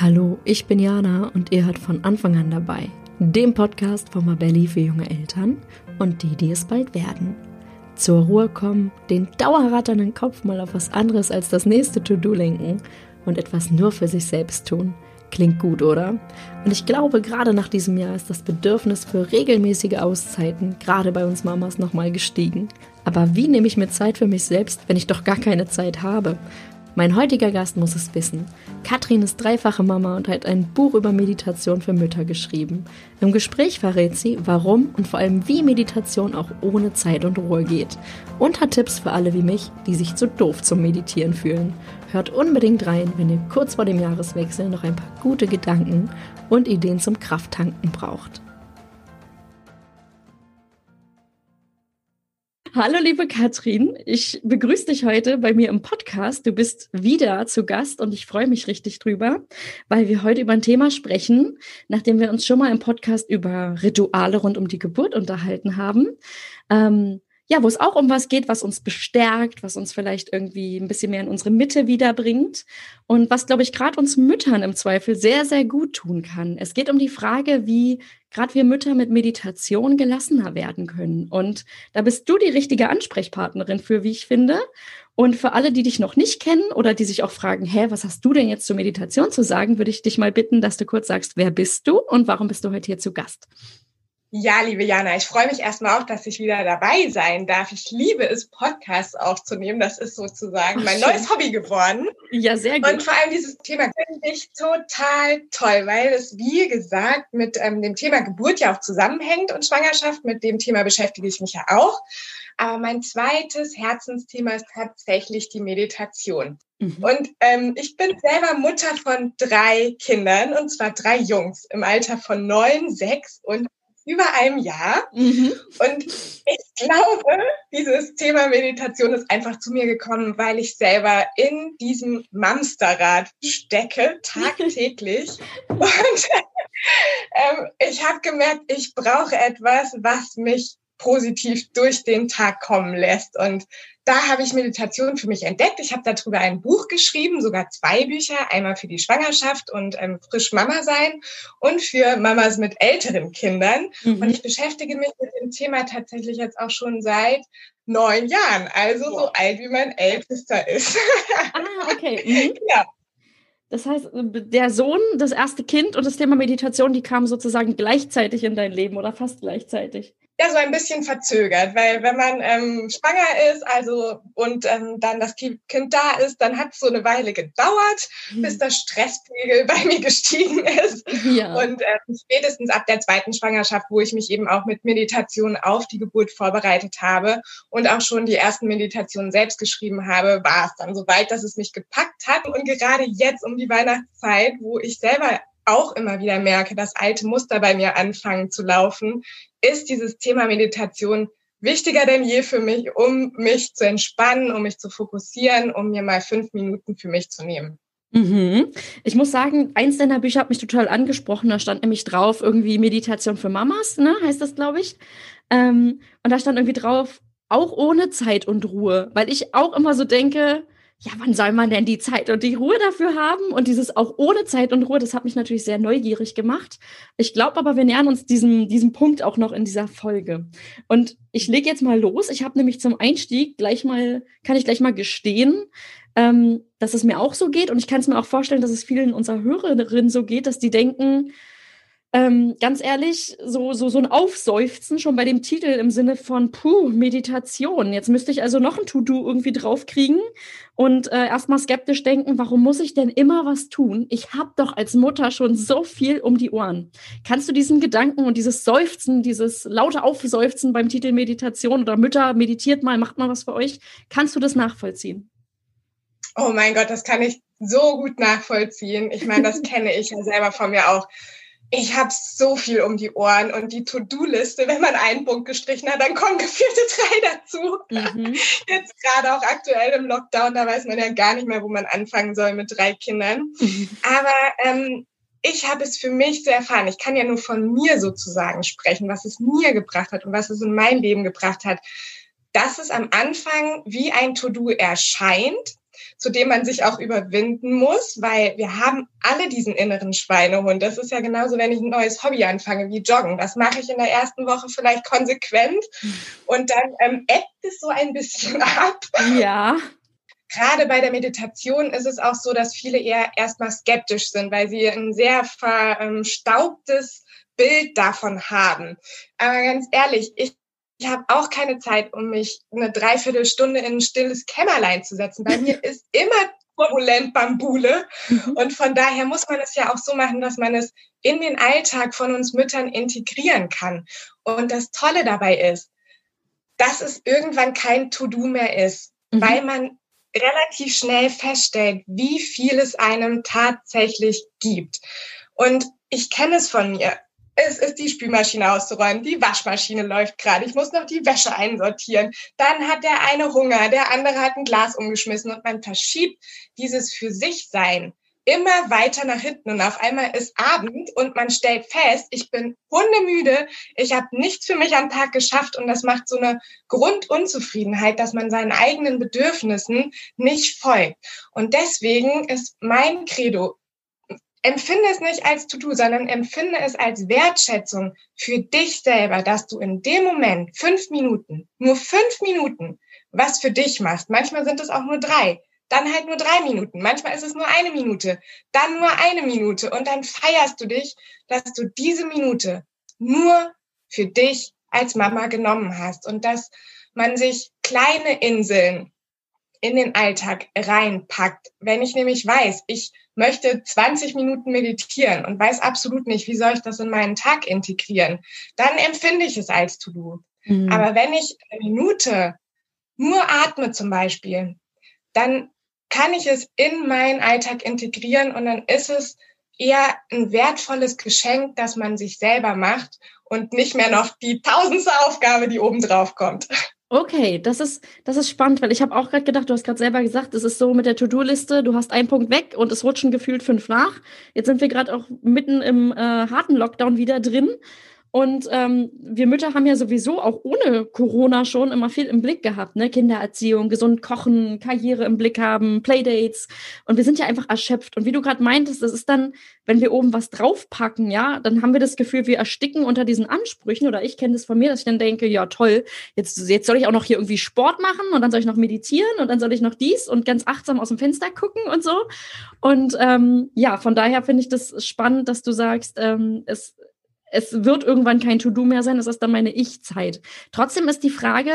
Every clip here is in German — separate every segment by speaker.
Speaker 1: Hallo, ich bin Jana und ihr hört von Anfang an dabei, dem Podcast von Mabelli für junge Eltern und die, die es bald werden. Zur Ruhe kommen, den dauerratternden Kopf mal auf was anderes als das nächste To-Do lenken und etwas nur für sich selbst tun. Klingt gut, oder? Und ich glaube, gerade nach diesem Jahr ist das Bedürfnis für regelmäßige Auszeiten gerade bei uns Mamas nochmal gestiegen. Aber wie nehme ich mir Zeit für mich selbst, wenn ich doch gar keine Zeit habe? Mein heutiger Gast muss es wissen. Katrin ist dreifache Mama und hat ein Buch über Meditation für Mütter geschrieben. Im Gespräch verrät sie, warum und vor allem wie Meditation auch ohne Zeit und Ruhe geht. Und hat Tipps für alle wie mich, die sich zu doof zum Meditieren fühlen. Hört unbedingt rein, wenn ihr kurz vor dem Jahreswechsel noch ein paar gute Gedanken und Ideen zum Krafttanken braucht. Hallo, liebe Katrin. Ich begrüße dich heute bei mir im Podcast. Du bist wieder zu Gast und ich freue mich richtig drüber, weil wir heute über ein Thema sprechen, nachdem wir uns schon mal im Podcast über Rituale rund um die Geburt unterhalten haben. Ähm, ja, wo es auch um was geht, was uns bestärkt, was uns vielleicht irgendwie ein bisschen mehr in unsere Mitte wiederbringt und was, glaube ich, gerade uns Müttern im Zweifel sehr, sehr gut tun kann. Es geht um die Frage, wie gerade wir Mütter mit Meditation gelassener werden können. Und da bist du die richtige Ansprechpartnerin für, wie ich finde. Und für alle, die dich noch nicht kennen oder die sich auch fragen, hä, was hast du denn jetzt zur Meditation zu sagen, würde ich dich mal bitten, dass du kurz sagst, wer bist du und warum bist du heute hier zu Gast?
Speaker 2: Ja, liebe Jana, ich freue mich erstmal auch, dass ich wieder dabei sein darf. Ich liebe es, Podcasts aufzunehmen. Das ist sozusagen mein neues Hobby geworden.
Speaker 1: Ja, sehr gut.
Speaker 2: Und vor allem dieses Thema finde ich total toll, weil es, wie gesagt, mit ähm, dem Thema Geburt ja auch zusammenhängt und Schwangerschaft. Mit dem Thema beschäftige ich mich ja auch. Aber mein zweites Herzensthema ist tatsächlich die Meditation. Mhm. Und ähm, ich bin selber Mutter von drei Kindern, und zwar drei Jungs im Alter von neun, sechs und über einem Jahr. Mhm. Und ich glaube, dieses Thema Meditation ist einfach zu mir gekommen, weil ich selber in diesem Mamsterrad stecke, tagtäglich. Und ähm, ich habe gemerkt, ich brauche etwas, was mich positiv durch den Tag kommen lässt. Und da habe ich Meditation für mich entdeckt. Ich habe darüber ein Buch geschrieben, sogar zwei Bücher, einmal für die Schwangerschaft und ähm, frisch Mama sein und für Mamas mit älteren Kindern. Mhm. Und ich beschäftige mich mit dem Thema tatsächlich jetzt auch schon seit neun Jahren, also wow. so alt wie mein Ältester ist.
Speaker 1: Ah, okay. Mhm. Ja. Das heißt, der Sohn, das erste Kind und das Thema Meditation, die kamen sozusagen gleichzeitig in dein Leben oder fast gleichzeitig
Speaker 2: ja so ein bisschen verzögert, weil wenn man ähm, schwanger ist, also und ähm, dann das Kind da ist, dann hat es so eine Weile gedauert, mhm. bis der Stresspegel bei mir gestiegen ist. Ja. Und äh, spätestens ab der zweiten Schwangerschaft, wo ich mich eben auch mit Meditation auf die Geburt vorbereitet habe und auch schon die ersten Meditationen selbst geschrieben habe, war es dann so weit, dass es mich gepackt hat. Und gerade jetzt um die Weihnachtszeit, wo ich selber auch immer wieder merke, dass alte Muster bei mir anfangen zu laufen, ist dieses Thema Meditation wichtiger denn je für mich, um mich zu entspannen, um mich zu fokussieren, um mir mal fünf Minuten für mich zu nehmen.
Speaker 1: Mhm. Ich muss sagen, eins deiner Bücher hat mich total angesprochen. Da stand nämlich drauf, irgendwie Meditation für Mamas, ne, heißt das, glaube ich. Ähm, und da stand irgendwie drauf, auch ohne Zeit und Ruhe, weil ich auch immer so denke, ja, wann soll man denn die Zeit und die Ruhe dafür haben? Und dieses auch ohne Zeit und Ruhe, das hat mich natürlich sehr neugierig gemacht. Ich glaube aber, wir nähern uns diesem, diesem Punkt auch noch in dieser Folge. Und ich lege jetzt mal los. Ich habe nämlich zum Einstieg gleich mal, kann ich gleich mal gestehen, ähm, dass es mir auch so geht. Und ich kann es mir auch vorstellen, dass es vielen unserer Hörerinnen so geht, dass die denken, ähm, ganz ehrlich, so, so, so ein Aufseufzen schon bei dem Titel im Sinne von, puh, Meditation. Jetzt müsste ich also noch ein To-Do irgendwie draufkriegen und äh, erstmal skeptisch denken, warum muss ich denn immer was tun? Ich habe doch als Mutter schon so viel um die Ohren. Kannst du diesen Gedanken und dieses Seufzen, dieses laute Aufseufzen beim Titel Meditation oder Mütter meditiert mal, macht mal was für euch, kannst du das nachvollziehen?
Speaker 2: Oh mein Gott, das kann ich so gut nachvollziehen. Ich meine, das kenne ich ja selber von mir auch ich habe so viel um die Ohren und die To-Do-Liste, wenn man einen Punkt gestrichen hat, dann kommen gefühlte drei dazu. Mhm. Jetzt gerade auch aktuell im Lockdown, da weiß man ja gar nicht mehr, wo man anfangen soll mit drei Kindern. Mhm. Aber ähm, ich habe es für mich so erfahren. Ich kann ja nur von mir sozusagen sprechen, was es mir gebracht hat und was es in mein Leben gebracht hat. Dass es am Anfang wie ein To-Do erscheint, zu dem man sich auch überwinden muss, weil wir haben alle diesen inneren Schweinehund. Das ist ja genauso, wenn ich ein neues Hobby anfange wie Joggen. Das mache ich in der ersten Woche vielleicht konsequent und dann ähm, ebbt es so ein bisschen ab.
Speaker 1: Ja.
Speaker 2: Gerade bei der Meditation ist es auch so, dass viele eher erstmal skeptisch sind, weil sie ein sehr verstaubtes Bild davon haben. Aber ganz ehrlich, ich ich habe auch keine Zeit, um mich eine Dreiviertelstunde in ein stilles Kämmerlein zu setzen. Bei mir ist immer turbulent Bambule. Mhm. Und von daher muss man es ja auch so machen, dass man es in den Alltag von uns Müttern integrieren kann. Und das Tolle dabei ist, dass es irgendwann kein To-Do mehr ist, mhm. weil man relativ schnell feststellt, wie viel es einem tatsächlich gibt. Und ich kenne es von mir es ist die Spülmaschine auszuräumen, die Waschmaschine läuft gerade, ich muss noch die Wäsche einsortieren. Dann hat der eine Hunger, der andere hat ein Glas umgeschmissen und man verschiebt dieses für sich sein immer weiter nach hinten und auf einmal ist Abend und man stellt fest, ich bin hundemüde, ich habe nichts für mich am Tag geschafft und das macht so eine Grundunzufriedenheit, dass man seinen eigenen Bedürfnissen nicht folgt. Und deswegen ist mein Credo, empfinde es nicht als To-Do, sondern empfinde es als Wertschätzung für dich selber, dass du in dem Moment fünf Minuten, nur fünf Minuten, was für dich machst. Manchmal sind es auch nur drei. Dann halt nur drei Minuten. Manchmal ist es nur eine Minute. Dann nur eine Minute. Und dann feierst du dich, dass du diese Minute nur für dich als Mama genommen hast. Und dass man sich kleine Inseln in den Alltag reinpackt. Wenn ich nämlich weiß, ich möchte 20 Minuten meditieren und weiß absolut nicht, wie soll ich das in meinen Tag integrieren, dann empfinde ich es als To-Do. Mhm. Aber wenn ich eine Minute nur atme zum Beispiel, dann kann ich es in meinen Alltag integrieren und dann ist es eher ein wertvolles Geschenk, das man sich selber macht und nicht mehr noch die tausendste Aufgabe, die oben drauf kommt.
Speaker 1: Okay, das ist, das ist spannend, weil ich habe auch gerade gedacht, du hast gerade selber gesagt, es ist so mit der To-Do-Liste, du hast einen Punkt weg und es rutschen gefühlt fünf nach. Jetzt sind wir gerade auch mitten im äh, harten Lockdown wieder drin. Und ähm, wir Mütter haben ja sowieso auch ohne Corona schon immer viel im Blick gehabt, ne? Kindererziehung, gesund kochen, Karriere im Blick haben, Playdates. Und wir sind ja einfach erschöpft. Und wie du gerade meintest, das ist dann, wenn wir oben was draufpacken, ja, dann haben wir das Gefühl, wir ersticken unter diesen Ansprüchen. Oder ich kenne das von mir, dass ich dann denke, ja toll, jetzt, jetzt soll ich auch noch hier irgendwie Sport machen und dann soll ich noch meditieren und dann soll ich noch dies und ganz achtsam aus dem Fenster gucken und so. Und ähm, ja, von daher finde ich das spannend, dass du sagst, ähm, es es wird irgendwann kein To-Do mehr sein, es ist dann meine Ich-Zeit. Trotzdem ist die Frage,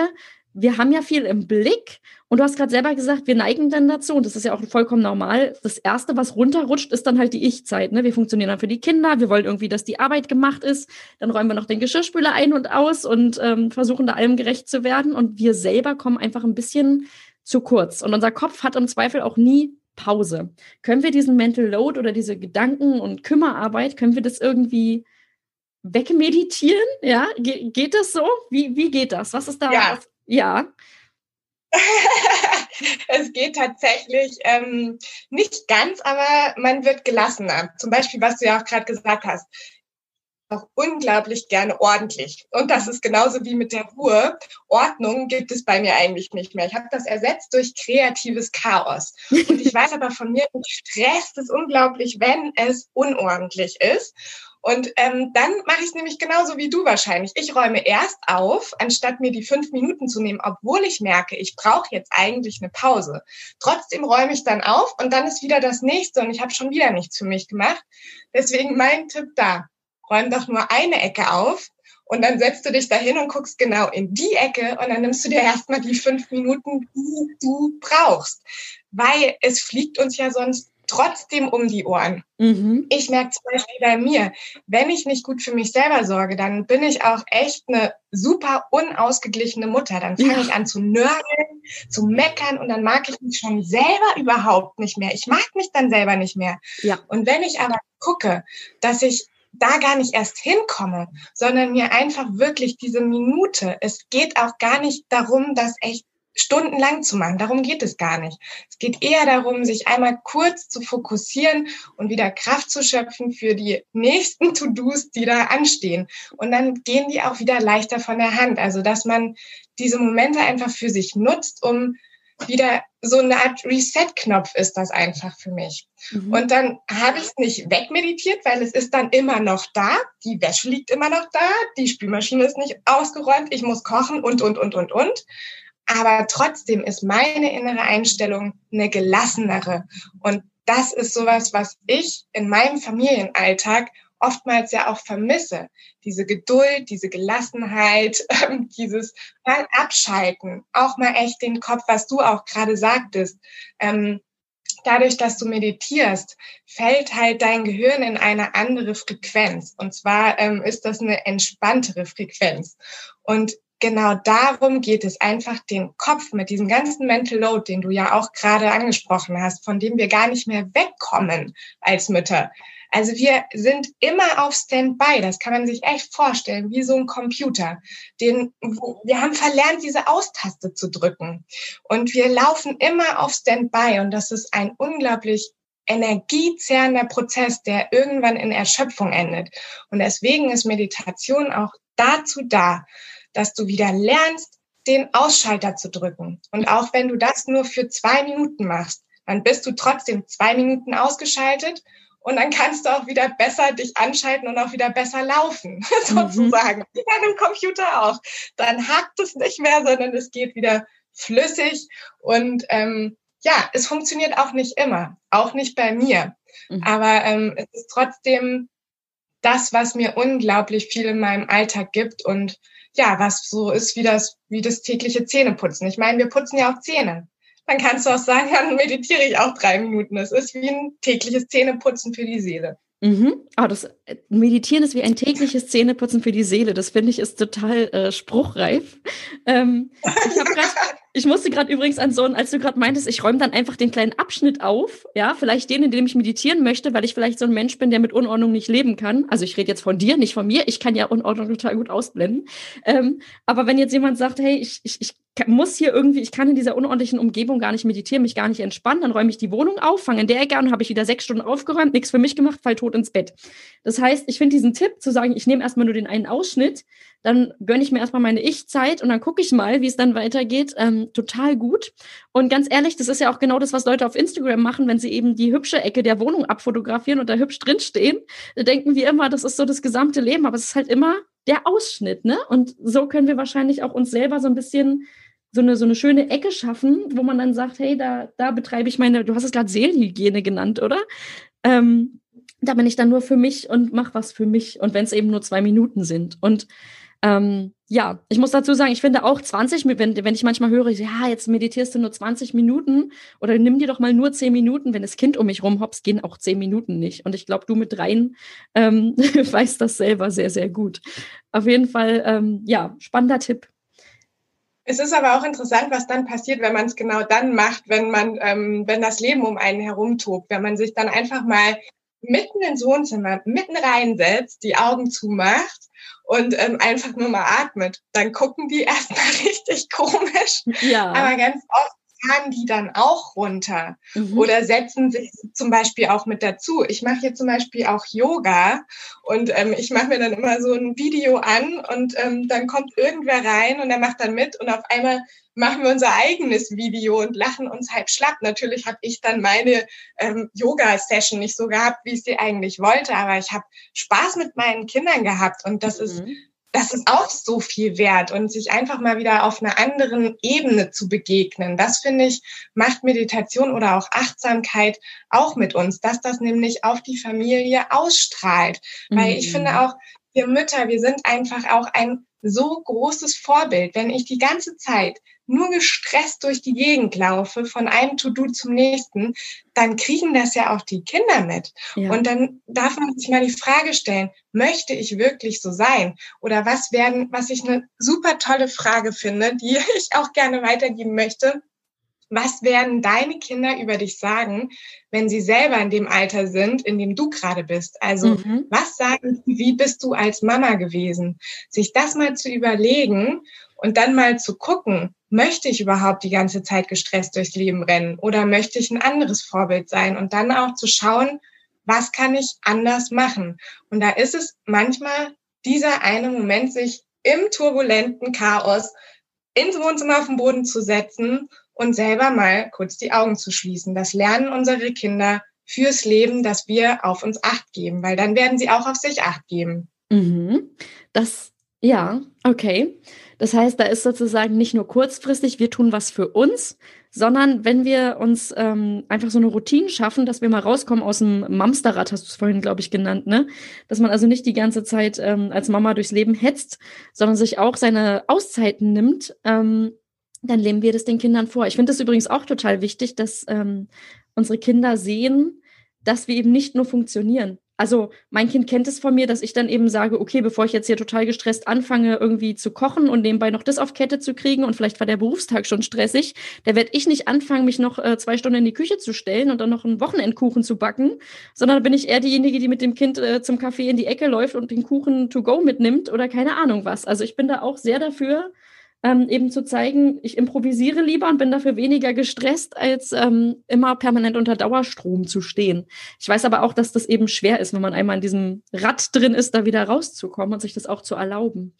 Speaker 1: wir haben ja viel im Blick und du hast gerade selber gesagt, wir neigen dann dazu und das ist ja auch vollkommen normal. Das Erste, was runterrutscht, ist dann halt die Ich-Zeit. Ne? Wir funktionieren dann für die Kinder, wir wollen irgendwie, dass die Arbeit gemacht ist, dann räumen wir noch den Geschirrspüler ein und aus und ähm, versuchen da allem gerecht zu werden und wir selber kommen einfach ein bisschen zu kurz und unser Kopf hat im Zweifel auch nie Pause. Können wir diesen Mental Load oder diese Gedanken- und Kümmerarbeit, können wir das irgendwie wegmeditieren? Ja, Ge geht das so? Wie, wie geht das? Was ist da?
Speaker 2: Ja.
Speaker 1: ja.
Speaker 2: es geht tatsächlich ähm, nicht ganz, aber man wird gelassener. Zum Beispiel, was du ja auch gerade gesagt hast, auch unglaublich gerne ordentlich. Und das ist genauso wie mit der Ruhe. Ordnung gibt es bei mir eigentlich nicht mehr. Ich habe das ersetzt durch kreatives Chaos. Und ich weiß aber von mir, mich stresst es unglaublich, wenn es unordentlich ist. Und ähm, dann mache ich es nämlich genauso wie du wahrscheinlich. Ich räume erst auf, anstatt mir die fünf Minuten zu nehmen, obwohl ich merke, ich brauche jetzt eigentlich eine Pause. Trotzdem räume ich dann auf und dann ist wieder das nächste und ich habe schon wieder nichts für mich gemacht. Deswegen mein Tipp da, räum doch nur eine Ecke auf und dann setzt du dich dahin und guckst genau in die Ecke und dann nimmst du dir erstmal die fünf Minuten, die du brauchst. Weil es fliegt uns ja sonst trotzdem um die Ohren. Mhm. Ich merke zum Beispiel bei mir, wenn ich nicht gut für mich selber sorge, dann bin ich auch echt eine super unausgeglichene Mutter. Dann fange ja. ich an zu nörgeln, zu meckern und dann mag ich mich schon selber überhaupt nicht mehr. Ich mag mich dann selber nicht mehr. Ja. Und wenn ich aber gucke, dass ich da gar nicht erst hinkomme, sondern mir einfach wirklich diese Minute, es geht auch gar nicht darum, dass echt stundenlang zu machen. Darum geht es gar nicht. Es geht eher darum, sich einmal kurz zu fokussieren und wieder Kraft zu schöpfen für die nächsten To-Dos, die da anstehen. Und dann gehen die auch wieder leichter von der Hand. Also, dass man diese Momente einfach für sich nutzt, um wieder so eine Art Reset-Knopf ist das einfach für mich. Mhm. Und dann habe ich es nicht wegmeditiert, weil es ist dann immer noch da. Die Wäsche liegt immer noch da. Die Spülmaschine ist nicht ausgeräumt. Ich muss kochen und, und, und, und, und. Aber trotzdem ist meine innere Einstellung eine gelassenere. Und das ist sowas, was ich in meinem Familienalltag oftmals ja auch vermisse. Diese Geduld, diese Gelassenheit, dieses mal abschalten, auch mal echt den Kopf, was du auch gerade sagtest. Ähm, dadurch, dass du meditierst, fällt halt dein Gehirn in eine andere Frequenz. Und zwar ähm, ist das eine entspanntere Frequenz. Und genau darum geht es, einfach den Kopf mit diesem ganzen Mental Load, den du ja auch gerade angesprochen hast, von dem wir gar nicht mehr wegkommen als Mütter, also wir sind immer auf Standby. Das kann man sich echt vorstellen, wie so ein Computer. Den, wir haben verlernt, diese Austaste zu drücken. Und wir laufen immer auf Standby. Und das ist ein unglaublich energiezehrender Prozess, der irgendwann in Erschöpfung endet. Und deswegen ist Meditation auch dazu da, dass du wieder lernst, den Ausschalter zu drücken. Und auch wenn du das nur für zwei Minuten machst, dann bist du trotzdem zwei Minuten ausgeschaltet und dann kannst du auch wieder besser dich anschalten und auch wieder besser laufen, sozusagen. Mhm. Wie bei einem Computer auch. Dann hakt es nicht mehr, sondern es geht wieder flüssig. Und ähm, ja, es funktioniert auch nicht immer, auch nicht bei mir. Mhm. Aber ähm, es ist trotzdem das, was mir unglaublich viel in meinem Alltag gibt und ja, was so ist wie das, wie das tägliche Zähneputzen. Ich meine, wir putzen ja auch Zähne dann kannst du auch sagen, dann meditiere ich auch drei Minuten. Das ist wie ein tägliches Zähneputzen für die Seele.
Speaker 1: Mhm. Oh, das äh, Meditieren ist wie ein tägliches Zähneputzen für die Seele. Das finde ich ist total äh, spruchreif. Ähm, ich, grad, ich musste gerade übrigens an so, als du gerade meintest, ich räume dann einfach den kleinen Abschnitt auf, ja, vielleicht den, in dem ich meditieren möchte, weil ich vielleicht so ein Mensch bin, der mit Unordnung nicht leben kann. Also ich rede jetzt von dir, nicht von mir. Ich kann ja Unordnung total gut ausblenden. Ähm, aber wenn jetzt jemand sagt, hey, ich, ich, ich muss hier irgendwie, ich kann in dieser unordentlichen Umgebung gar nicht meditieren, mich gar nicht entspannen, dann räume ich die Wohnung auf, fange in der Ecke an, habe ich wieder sechs Stunden aufgeräumt, nichts für mich gemacht, fall tot ins Bett. Das heißt, ich finde diesen Tipp zu sagen, ich nehme erstmal nur den einen Ausschnitt, dann gönne ich mir erstmal meine Ich-Zeit und dann gucke ich mal, wie es dann weitergeht, ähm, total gut. Und ganz ehrlich, das ist ja auch genau das, was Leute auf Instagram machen, wenn sie eben die hübsche Ecke der Wohnung abfotografieren und da hübsch drinstehen. Da denken wir immer, das ist so das gesamte Leben, aber es ist halt immer der Ausschnitt, ne? Und so können wir wahrscheinlich auch uns selber so ein bisschen so eine, so eine schöne Ecke schaffen, wo man dann sagt, hey, da, da betreibe ich meine, du hast es gerade Seelenhygiene genannt, oder? Ähm, da bin ich dann nur für mich und mache was für mich. Und wenn es eben nur zwei Minuten sind. Und ähm, ja, ich muss dazu sagen, ich finde auch 20, wenn, wenn ich manchmal höre, ja, jetzt meditierst du nur 20 Minuten oder nimm dir doch mal nur 10 Minuten, wenn das Kind um mich rumhoppst, gehen auch 10 Minuten nicht. Und ich glaube, du mit rein ähm, weißt das selber sehr, sehr gut. Auf jeden Fall, ähm, ja, spannender Tipp.
Speaker 2: Es ist aber auch interessant, was dann passiert, wenn man es genau dann macht, wenn man, ähm, wenn das Leben um einen herumtobt, wenn man sich dann einfach mal mitten ins Wohnzimmer, mitten reinsetzt, die Augen zumacht und ähm, einfach nur mal atmet, dann gucken die erstmal richtig komisch. Ja. Aber ganz oft fahren die dann auch runter mhm. oder setzen sich zum Beispiel auch mit dazu. Ich mache hier zum Beispiel auch Yoga und ähm, ich mache mir dann immer so ein Video an und ähm, dann kommt irgendwer rein und der macht dann mit und auf einmal machen wir unser eigenes Video und lachen uns halb schlapp. Natürlich habe ich dann meine ähm, Yoga-Session nicht so gehabt, wie ich sie eigentlich wollte, aber ich habe Spaß mit meinen Kindern gehabt und das mhm. ist das ist auch so viel wert und sich einfach mal wieder auf einer anderen Ebene zu begegnen. Das finde ich, macht Meditation oder auch Achtsamkeit auch mit uns, dass das nämlich auf die Familie ausstrahlt. Weil ich finde mhm. auch, wir Mütter, wir sind einfach auch ein so großes Vorbild. Wenn ich die ganze Zeit nur gestresst durch die Gegend laufe, von einem To-Do zum nächsten, dann kriegen das ja auch die Kinder mit. Ja. Und dann darf man sich mal die Frage stellen, möchte ich wirklich so sein? Oder was werden, was ich eine super tolle Frage finde, die ich auch gerne weitergeben möchte. Was werden deine Kinder über dich sagen, wenn sie selber in dem Alter sind, in dem du gerade bist? Also, mhm. was sagen sie, wie bist du als Mama gewesen? Sich das mal zu überlegen und dann mal zu gucken, möchte ich überhaupt die ganze Zeit gestresst durchs Leben rennen oder möchte ich ein anderes Vorbild sein und dann auch zu schauen, was kann ich anders machen? Und da ist es manchmal dieser eine Moment, sich im turbulenten Chaos ins Wohnzimmer auf den Boden zu setzen und selber mal kurz die Augen zu schließen. Das lernen unsere Kinder fürs Leben, dass wir auf uns acht geben, weil dann werden sie auch auf sich acht geben.
Speaker 1: Mhm. Das, ja, okay. Das heißt, da ist sozusagen nicht nur kurzfristig, wir tun was für uns, sondern wenn wir uns ähm, einfach so eine Routine schaffen, dass wir mal rauskommen aus dem Mamsterrad, hast du es vorhin, glaube ich, genannt, ne? Dass man also nicht die ganze Zeit ähm, als Mama durchs Leben hetzt, sondern sich auch seine Auszeiten nimmt, ähm, dann leben wir das den Kindern vor. Ich finde es übrigens auch total wichtig, dass ähm, unsere Kinder sehen, dass wir eben nicht nur funktionieren. Also mein Kind kennt es von mir, dass ich dann eben sage, okay, bevor ich jetzt hier total gestresst anfange, irgendwie zu kochen und nebenbei noch das auf Kette zu kriegen und vielleicht war der Berufstag schon stressig, da werde ich nicht anfangen, mich noch äh, zwei Stunden in die Küche zu stellen und dann noch einen Wochenendkuchen zu backen, sondern bin ich eher diejenige, die mit dem Kind äh, zum Kaffee in die Ecke läuft und den Kuchen to go mitnimmt oder keine Ahnung was. Also ich bin da auch sehr dafür, ähm, eben zu zeigen, ich improvisiere lieber und bin dafür weniger gestresst, als ähm, immer permanent unter Dauerstrom zu stehen. Ich weiß aber auch, dass das eben schwer ist, wenn man einmal in diesem Rad drin ist, da wieder rauszukommen und sich das auch zu erlauben.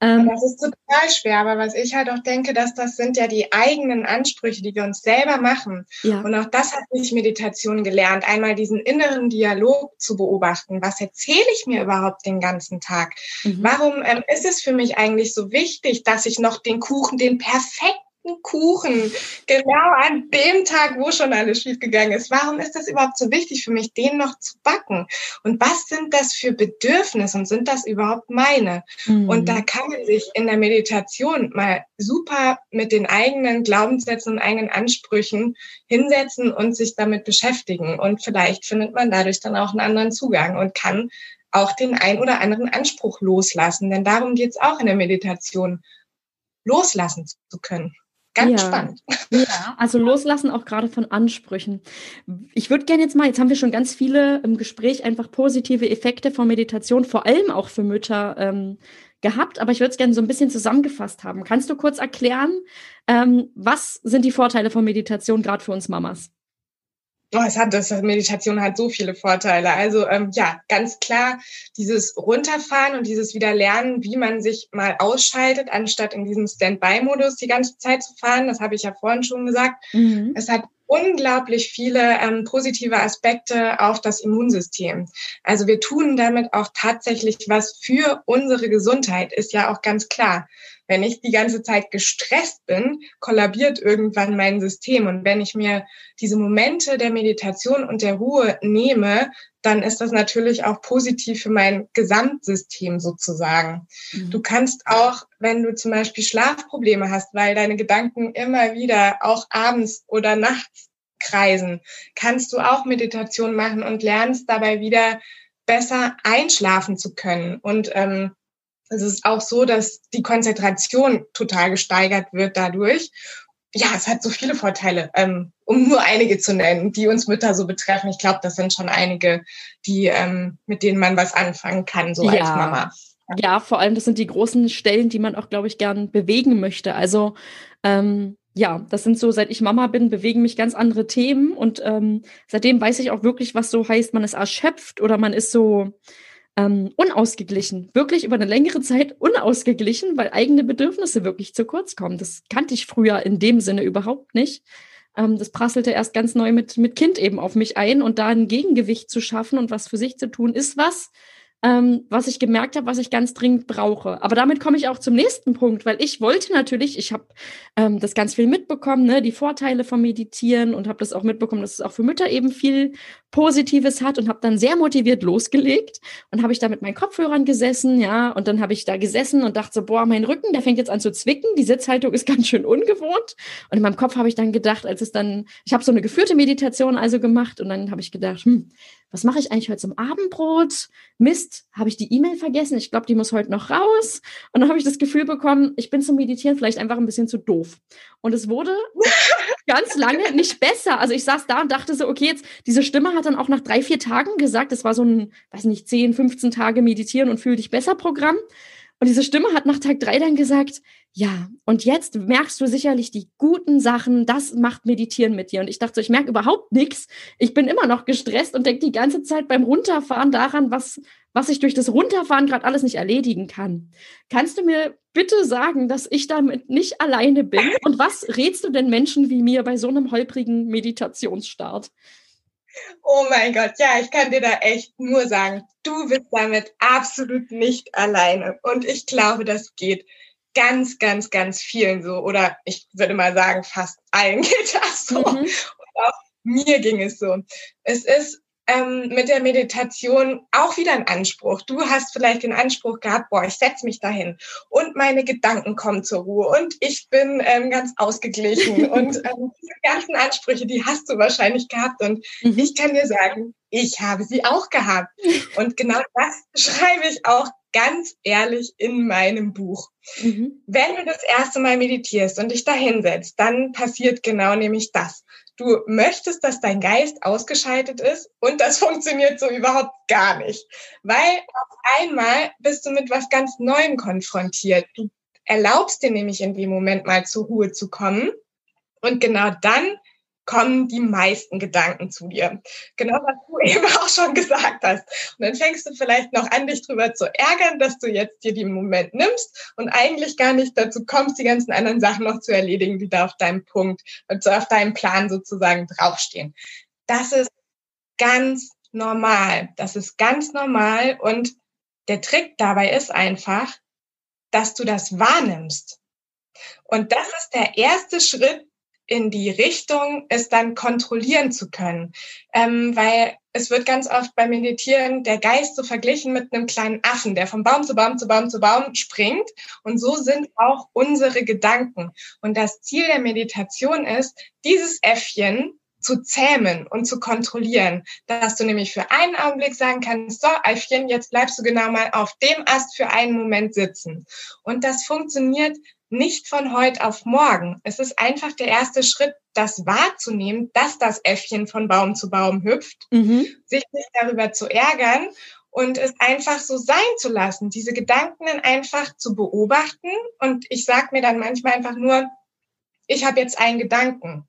Speaker 2: Ähm, das ist total schwer, aber was ich halt auch denke, dass das sind ja die eigenen Ansprüche, die wir uns selber machen. Ja. Und auch das hat mich Meditation gelernt, einmal diesen inneren Dialog zu beobachten. Was erzähle ich mir überhaupt den ganzen Tag? Mhm. Warum ähm, ist es für mich eigentlich so wichtig, dass ich noch den Kuchen, den perfekten Kuchen, genau an dem Tag, wo schon alles schiefgegangen ist. Warum ist das überhaupt so wichtig für mich, den noch zu backen? Und was sind das für Bedürfnisse und sind das überhaupt meine? Mhm. Und da kann man sich in der Meditation mal super mit den eigenen Glaubenssätzen und eigenen Ansprüchen hinsetzen und sich damit beschäftigen. Und vielleicht findet man dadurch dann auch einen anderen Zugang und kann auch den ein oder anderen Anspruch loslassen. Denn darum geht es auch in der Meditation, loslassen zu können. Ganz ja. spannend.
Speaker 1: Ja, also loslassen auch gerade von Ansprüchen. Ich würde gerne jetzt mal, jetzt haben wir schon ganz viele im Gespräch einfach positive Effekte von Meditation, vor allem auch für Mütter ähm, gehabt, aber ich würde es gerne so ein bisschen zusammengefasst haben. Kannst du kurz erklären, ähm, was sind die Vorteile von Meditation gerade für uns Mamas?
Speaker 2: Oh, es hat das Meditation hat so viele Vorteile. Also ähm, ja, ganz klar dieses Runterfahren und dieses wieder lernen, wie man sich mal ausschaltet, anstatt in diesem Standby-Modus die ganze Zeit zu fahren. Das habe ich ja vorhin schon gesagt. Mhm. Es hat unglaublich viele ähm, positive Aspekte auf das Immunsystem. Also wir tun damit auch tatsächlich was für unsere Gesundheit, ist ja auch ganz klar. Wenn ich die ganze Zeit gestresst bin, kollabiert irgendwann mein System. Und wenn ich mir diese Momente der Meditation und der Ruhe nehme, dann ist das natürlich auch positiv für mein Gesamtsystem sozusagen. Mhm. Du kannst auch, wenn du zum Beispiel Schlafprobleme hast, weil deine Gedanken immer wieder auch abends oder nachts kreisen, kannst du auch Meditation machen und lernst dabei wieder besser einschlafen zu können. Und ähm, es ist auch so, dass die Konzentration total gesteigert wird dadurch. Ja, es hat so viele Vorteile, ähm, um nur einige zu nennen, die uns Mütter so betreffen. Ich glaube, das sind schon einige, die ähm, mit denen man was anfangen kann, so ja. als Mama.
Speaker 1: Ja, vor allem das sind die großen Stellen, die man auch, glaube ich, gern bewegen möchte. Also ähm, ja, das sind so, seit ich Mama bin, bewegen mich ganz andere Themen und ähm, seitdem weiß ich auch wirklich, was so heißt, man ist erschöpft oder man ist so, ähm, unausgeglichen, wirklich über eine längere Zeit unausgeglichen, weil eigene Bedürfnisse wirklich zu kurz kommen. Das kannte ich früher in dem Sinne überhaupt nicht. Ähm, das prasselte erst ganz neu mit, mit Kind eben auf mich ein und da ein Gegengewicht zu schaffen und was für sich zu tun, ist was, ähm, was ich gemerkt habe, was ich ganz dringend brauche. Aber damit komme ich auch zum nächsten Punkt, weil ich wollte natürlich, ich habe ähm, das ganz viel mitbekommen, ne, die Vorteile vom Meditieren und habe das auch mitbekommen, dass es auch für Mütter eben viel Positives hat und habe dann sehr motiviert losgelegt und habe ich da mit meinen Kopfhörern gesessen, ja, und dann habe ich da gesessen und dachte so, boah, mein Rücken, der fängt jetzt an zu zwicken, die Sitzhaltung ist ganz schön ungewohnt und in meinem Kopf habe ich dann gedacht, als es dann, ich habe so eine geführte Meditation also gemacht und dann habe ich gedacht, hm, was mache ich eigentlich heute zum Abendbrot? Mist, habe ich die E-Mail vergessen? Ich glaube, die muss heute noch raus. Und dann habe ich das Gefühl bekommen, ich bin zum Meditieren vielleicht einfach ein bisschen zu doof. Und es wurde ganz lange nicht besser. Also ich saß da und dachte so, okay, jetzt diese Stimme hat dann auch nach drei, vier Tagen gesagt, das war so ein, weiß nicht, 10, 15 Tage Meditieren und fühl dich besser Programm. Und diese Stimme hat nach Tag drei dann gesagt, ja, und jetzt merkst du sicherlich die guten Sachen, das macht Meditieren mit dir. Und ich dachte, ich merke überhaupt nichts. Ich bin immer noch gestresst und denke die ganze Zeit beim Runterfahren daran, was, was ich durch das Runterfahren gerade alles nicht erledigen kann. Kannst du mir bitte sagen, dass ich damit nicht alleine bin? Und was rätst du denn Menschen wie mir bei so einem holprigen Meditationsstart?
Speaker 2: Oh mein Gott, ja, ich kann dir da echt nur sagen, du bist damit absolut nicht alleine. Und ich glaube, das geht ganz, ganz, ganz vielen so. Oder ich würde mal sagen, fast allen geht das so. Mhm. Und auch mir ging es so. Es ist ähm, mit der Meditation auch wieder ein Anspruch. Du hast vielleicht den Anspruch gehabt, boah, ich setze mich dahin und meine Gedanken kommen zur Ruhe und ich bin ähm, ganz ausgeglichen und ähm, diese ganzen Ansprüche, die hast du wahrscheinlich gehabt und mhm. ich kann dir sagen, ich habe sie auch gehabt. Und genau das schreibe ich auch ganz ehrlich in meinem Buch. Mhm. Wenn du das erste Mal meditierst und dich da hinsetzt, dann passiert genau nämlich das. Du möchtest, dass dein Geist ausgeschaltet ist und das funktioniert so überhaupt gar nicht, weil auf einmal bist du mit was ganz Neuem konfrontiert. Du erlaubst dir nämlich in dem Moment mal zur Ruhe zu kommen und genau dann kommen die meisten Gedanken zu dir. Genau was du eben auch schon gesagt hast. Und dann fängst du vielleicht noch an, dich drüber zu ärgern, dass du jetzt dir den Moment nimmst und eigentlich gar nicht dazu kommst, die ganzen anderen Sachen noch zu erledigen, die da auf deinem Punkt, also auf deinem Plan sozusagen draufstehen. Das ist ganz normal. Das ist ganz normal. Und der Trick dabei ist einfach, dass du das wahrnimmst. Und das ist der erste Schritt, in die Richtung, es dann kontrollieren zu können. Ähm, weil es wird ganz oft beim Meditieren der Geist so verglichen mit einem kleinen Affen, der von Baum zu Baum zu Baum zu Baum springt. Und so sind auch unsere Gedanken. Und das Ziel der Meditation ist, dieses Äffchen zu zähmen und zu kontrollieren, dass du nämlich für einen Augenblick sagen kannst, so Äffchen, jetzt bleibst du genau mal auf dem Ast für einen Moment sitzen. Und das funktioniert nicht von heute auf morgen. Es ist einfach der erste Schritt, das wahrzunehmen, dass das Äffchen von Baum zu Baum hüpft, mhm. sich nicht darüber zu ärgern und es einfach so sein zu lassen, diese Gedanken einfach zu beobachten. Und ich sage mir dann manchmal einfach nur, ich habe jetzt einen Gedanken.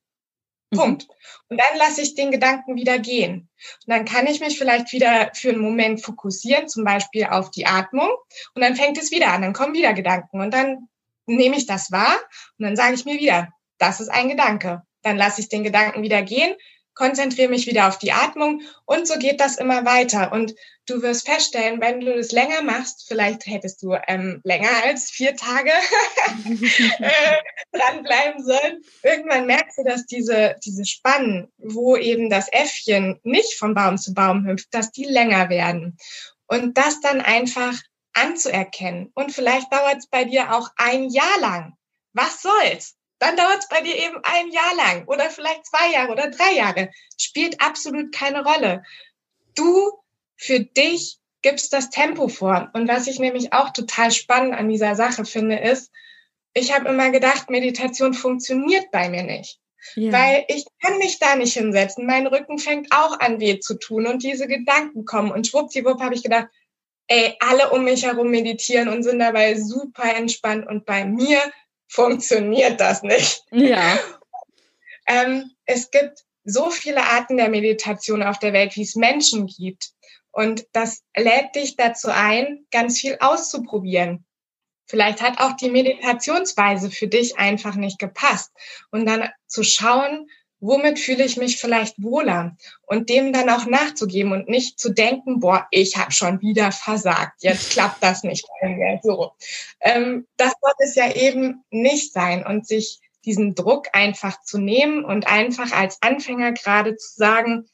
Speaker 2: Mhm. Punkt. Und dann lasse ich den Gedanken wieder gehen. Und dann kann ich mich vielleicht wieder für einen Moment fokussieren, zum Beispiel auf die Atmung. Und dann fängt es wieder an, dann kommen wieder Gedanken. Und dann nehme ich das wahr und dann sage ich mir wieder, das ist ein Gedanke. Dann lasse ich den Gedanken wieder gehen, konzentriere mich wieder auf die Atmung und so geht das immer weiter. Und du wirst feststellen, wenn du das länger machst, vielleicht hättest du ähm, länger als vier Tage äh, dranbleiben sollen. Irgendwann merkst du, dass diese, diese Spannen, wo eben das Äffchen nicht von Baum zu Baum hüpft, dass die länger werden. Und das dann einfach anzuerkennen. Und vielleicht dauert es bei dir auch ein Jahr lang. Was soll's? Dann dauert es bei dir eben ein Jahr lang oder vielleicht zwei Jahre oder drei Jahre. Spielt absolut keine Rolle. Du für dich gibst das Tempo vor. Und was ich nämlich auch total spannend an dieser Sache finde, ist, ich habe immer gedacht, Meditation funktioniert bei mir nicht. Ja. Weil ich kann mich da nicht hinsetzen. Mein Rücken fängt auch an weh zu tun und diese Gedanken kommen. Und schwuppdiwupp habe ich gedacht, ey, alle um mich herum meditieren und sind dabei super entspannt und bei mir funktioniert das nicht.
Speaker 1: Ja.
Speaker 2: ähm, es gibt so viele Arten der Meditation auf der Welt, wie es Menschen gibt. Und das lädt dich dazu ein, ganz viel auszuprobieren. Vielleicht hat auch die Meditationsweise für dich einfach nicht gepasst. Und dann zu schauen, womit fühle ich mich vielleicht wohler und dem dann auch nachzugeben und nicht zu denken, boah, ich habe schon wieder versagt, jetzt klappt das nicht mehr so. Ähm, das soll es ja eben nicht sein und sich diesen Druck einfach zu nehmen und einfach als Anfänger gerade zu sagen,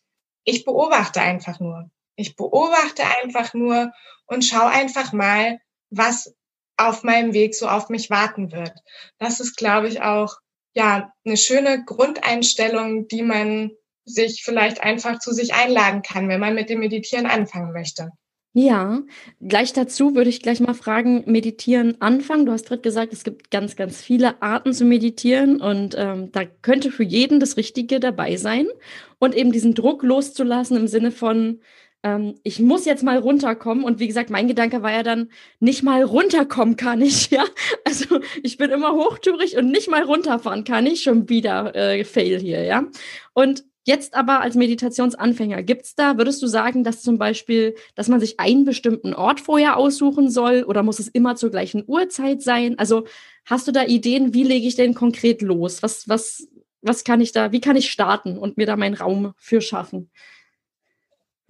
Speaker 2: ich beobachte einfach nur. Ich beobachte einfach nur und schau einfach mal, was auf meinem Weg so auf mich warten wird. Das ist, glaube ich, auch ja, eine schöne Grundeinstellung, die man sich vielleicht einfach zu sich einladen kann, wenn man mit dem Meditieren anfangen möchte.
Speaker 1: Ja, gleich dazu würde ich gleich mal fragen, meditieren anfangen. Du hast gerade gesagt, es gibt ganz, ganz viele Arten zu meditieren und ähm, da könnte für jeden das Richtige dabei sein und eben diesen Druck loszulassen im Sinne von, ähm, ich muss jetzt mal runterkommen. Und wie gesagt, mein Gedanke war ja dann, nicht mal runterkommen kann ich, ja. Also ich bin immer hochtourig und nicht mal runterfahren kann ich schon wieder äh, fail hier, ja. Und Jetzt aber als Meditationsanfänger, gibt's da, würdest du sagen, dass zum Beispiel, dass man sich einen bestimmten Ort vorher aussuchen soll oder muss es immer zur gleichen Uhrzeit sein? Also hast du da Ideen, wie lege ich denn konkret los? Was, was, was kann ich da, wie kann ich starten und mir da meinen Raum für schaffen?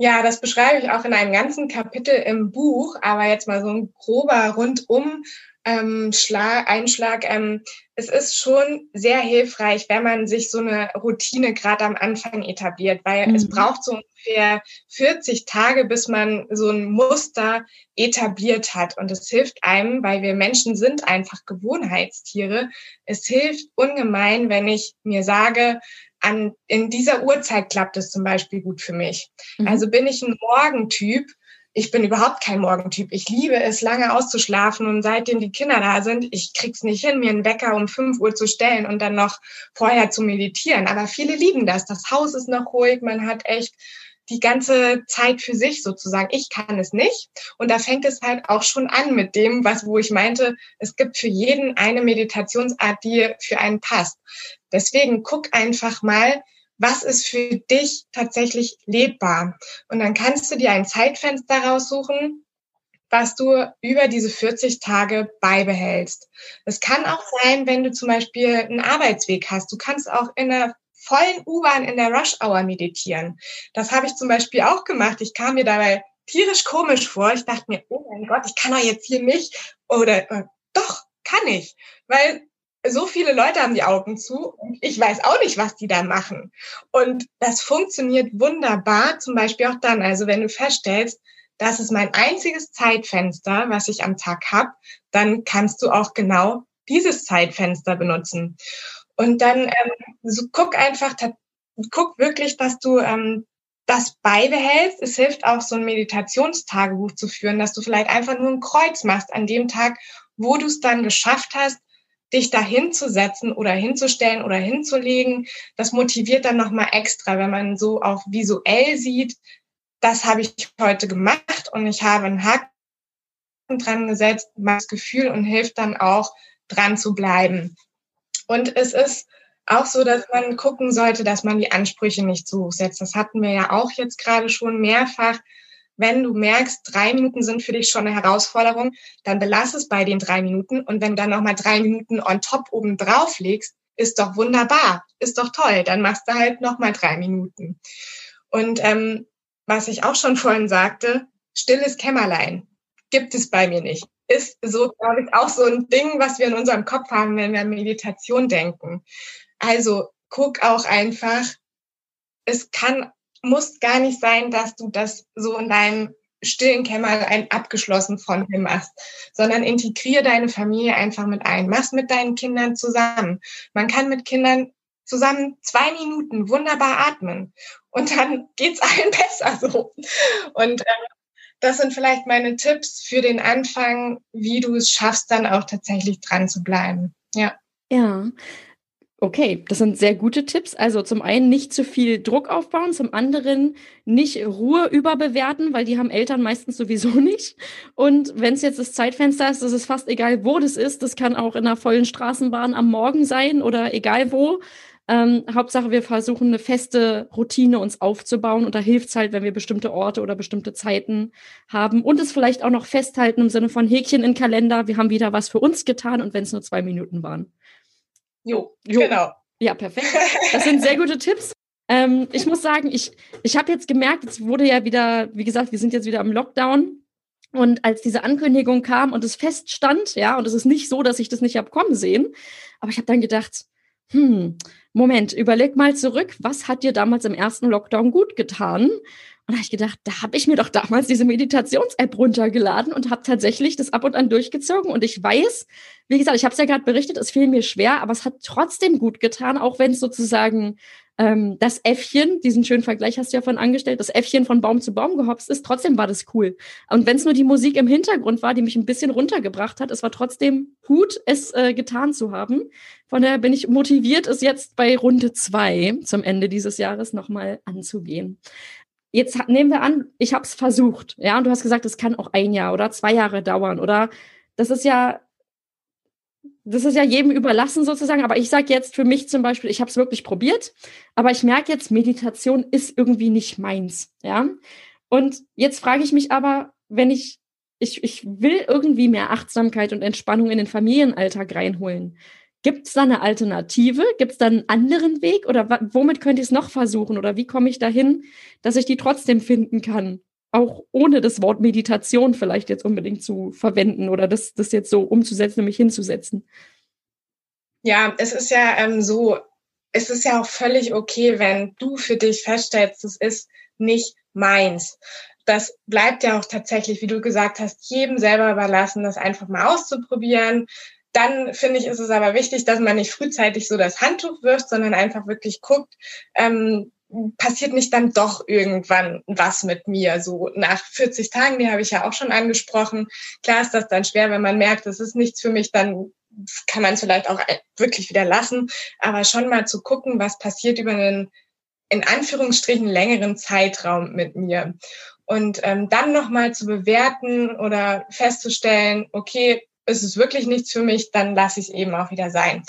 Speaker 2: Ja, das beschreibe ich auch in einem ganzen Kapitel im Buch, aber jetzt mal so ein grober rundum ähm, Schlag, Einschlag. Ähm, es ist schon sehr hilfreich, wenn man sich so eine Routine gerade am Anfang etabliert, weil mhm. es braucht so ungefähr 40 Tage, bis man so ein Muster etabliert hat. Und es hilft einem, weil wir Menschen sind einfach Gewohnheitstiere. Es hilft ungemein, wenn ich mir sage, an, in dieser Uhrzeit klappt es zum Beispiel gut für mich. Mhm. Also bin ich ein Morgentyp, ich bin überhaupt kein Morgentyp. Ich liebe es, lange auszuschlafen und seitdem die Kinder da sind, ich krieg's nicht hin, mir einen Wecker um 5 Uhr zu stellen und dann noch vorher zu meditieren. Aber viele lieben das. Das Haus ist noch ruhig, man hat echt die ganze Zeit für sich sozusagen. Ich kann es nicht. Und da fängt es halt auch schon an mit dem, was, wo ich meinte, es gibt für jeden eine Meditationsart, die für einen passt. Deswegen guck einfach mal, was ist für dich tatsächlich lebbar. Und dann kannst du dir ein Zeitfenster raussuchen, was du über diese 40 Tage beibehältst. Es kann auch sein, wenn du zum Beispiel einen Arbeitsweg hast. Du kannst auch in der vollen U-Bahn in der Rush-Hour meditieren. Das habe ich zum Beispiel auch gemacht. Ich kam mir dabei tierisch komisch vor. Ich dachte mir, oh mein Gott, ich kann doch jetzt hier nicht. Oder äh, doch, kann ich. Weil so viele Leute haben die Augen zu und ich weiß auch nicht, was die da machen. Und das funktioniert wunderbar, zum Beispiel auch dann, also wenn du feststellst, das ist mein einziges Zeitfenster, was ich am Tag habe, dann kannst du auch genau dieses Zeitfenster benutzen. Und dann ähm, so guck einfach, guck wirklich, dass du ähm, das beibehältst. Es hilft auch, so ein Meditationstagebuch zu führen, dass du vielleicht einfach nur ein Kreuz machst an dem Tag, wo du es dann geschafft hast, dich da hinzusetzen oder hinzustellen oder hinzulegen, das motiviert dann nochmal extra, wenn man so auch visuell sieht, das habe ich heute gemacht und ich habe einen Haken dran gesetzt, das Gefühl und hilft dann auch dran zu bleiben. Und es ist auch so, dass man gucken sollte, dass man die Ansprüche nicht zu hoch setzt. Das hatten wir ja auch jetzt gerade schon mehrfach, wenn du merkst, drei Minuten sind für dich schon eine Herausforderung, dann belass es bei den drei Minuten. Und wenn du dann nochmal drei Minuten on top oben drauf legst, ist doch wunderbar, ist doch toll. Dann machst du halt nochmal drei Minuten. Und ähm, was ich auch schon vorhin sagte, stilles Kämmerlein gibt es bei mir nicht. Ist so, glaube ich, auch so ein Ding, was wir in unserem Kopf haben, wenn wir an Meditation denken. Also guck auch einfach, es kann muss gar nicht sein, dass du das so in deinem stillen Kämmerlein abgeschlossen von dir machst, sondern integriere deine Familie einfach mit ein. Mach's mit deinen Kindern zusammen. Man kann mit Kindern zusammen zwei Minuten wunderbar atmen und dann geht's allen besser so. Und äh, das sind vielleicht meine Tipps für den Anfang, wie du es schaffst, dann auch tatsächlich dran zu bleiben. Ja.
Speaker 1: Ja, Okay, das sind sehr gute Tipps. Also zum einen nicht zu viel Druck aufbauen, zum anderen nicht Ruhe überbewerten, weil die haben Eltern meistens sowieso nicht. Und wenn es jetzt das Zeitfenster ist, ist es fast egal, wo das ist. Das kann auch in einer vollen Straßenbahn am Morgen sein oder egal wo. Ähm, Hauptsache, wir versuchen eine feste Routine uns aufzubauen und da hilft es halt, wenn wir bestimmte Orte oder bestimmte Zeiten haben und es vielleicht auch noch festhalten im Sinne von Häkchen in Kalender. Wir haben wieder was für uns getan und wenn es nur zwei Minuten waren.
Speaker 2: Jo, jo, genau.
Speaker 1: Ja, perfekt. Das sind sehr gute Tipps. Ähm, ich muss sagen, ich, ich habe jetzt gemerkt, es wurde ja wieder, wie gesagt, wir sind jetzt wieder im Lockdown. Und als diese Ankündigung kam und es feststand, ja, und es ist nicht so, dass ich das nicht habe kommen sehen, aber ich habe dann gedacht, hm, Moment, überleg mal zurück, was hat dir damals im ersten Lockdown gut getan? Und da habe ich gedacht, da habe ich mir doch damals diese Meditations-App runtergeladen und habe tatsächlich das ab und an durchgezogen. Und ich weiß, wie gesagt, ich habe es ja gerade berichtet, es fiel mir schwer, aber es hat trotzdem gut getan, auch wenn es sozusagen ähm, das Äffchen, diesen schönen Vergleich hast du ja von angestellt, das Äffchen von Baum zu Baum gehopst ist, trotzdem war das cool. Und wenn es nur die Musik im Hintergrund war, die mich ein bisschen runtergebracht hat, es war trotzdem gut, es äh, getan zu haben. Von daher bin ich motiviert, es jetzt bei Runde zwei zum Ende dieses Jahres nochmal anzugehen. jetzt nehmen wir an, ich habe es versucht, ja, und du hast gesagt, es kann auch ein Jahr oder zwei Jahre dauern oder das ist ja, das ist ja jedem überlassen sozusagen. Aber ich sage jetzt für mich zum Beispiel, ich habe es wirklich probiert, aber ich merke jetzt, Meditation ist irgendwie nicht meins, ja. Und jetzt frage ich mich aber, wenn ich ich, ich will irgendwie mehr Achtsamkeit und Entspannung in den Familienalltag reinholen. Gibt es da eine Alternative? Gibt es da einen anderen Weg? Oder womit könnte ich es noch versuchen? Oder wie komme ich dahin, dass ich die trotzdem finden kann? Auch ohne das Wort Meditation vielleicht jetzt unbedingt zu verwenden oder das, das jetzt so umzusetzen, nämlich hinzusetzen.
Speaker 2: Ja, es ist ja ähm, so, es ist ja auch völlig okay, wenn du für dich feststellst, es ist nicht meins das bleibt ja auch tatsächlich, wie du gesagt hast, jedem selber überlassen, das einfach mal auszuprobieren. Dann finde ich, ist es aber wichtig, dass man nicht frühzeitig so das Handtuch wirft, sondern einfach wirklich guckt, ähm, passiert nicht dann doch irgendwann was mit mir? So nach 40 Tagen, die habe ich ja auch schon angesprochen. Klar ist das dann schwer, wenn man merkt, das ist nichts für mich, dann kann man es vielleicht auch wirklich wieder lassen. Aber schon mal zu gucken, was passiert über einen in Anführungsstrichen längeren Zeitraum mit mir. Und ähm, dann nochmal zu bewerten oder festzustellen, okay, ist es wirklich nichts für mich, dann lasse ich es eben auch wieder sein.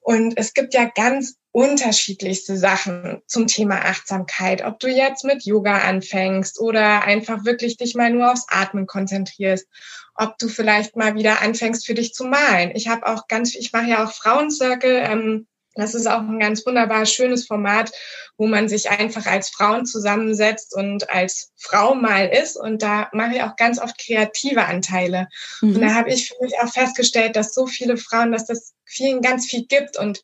Speaker 2: Und es gibt ja ganz unterschiedlichste Sachen zum Thema Achtsamkeit. Ob du jetzt mit Yoga anfängst oder einfach wirklich dich mal nur aufs Atmen konzentrierst. Ob du vielleicht mal wieder anfängst für dich zu malen. Ich habe auch ganz, ich mache ja auch Frauencircle. Ähm, das ist auch ein ganz wunderbar schönes Format, wo man sich einfach als Frauen zusammensetzt und als Frau mal ist. Und da mache ich auch ganz oft kreative Anteile. Mhm. Und da habe ich für mich auch festgestellt, dass so viele Frauen, dass das vielen ganz viel gibt und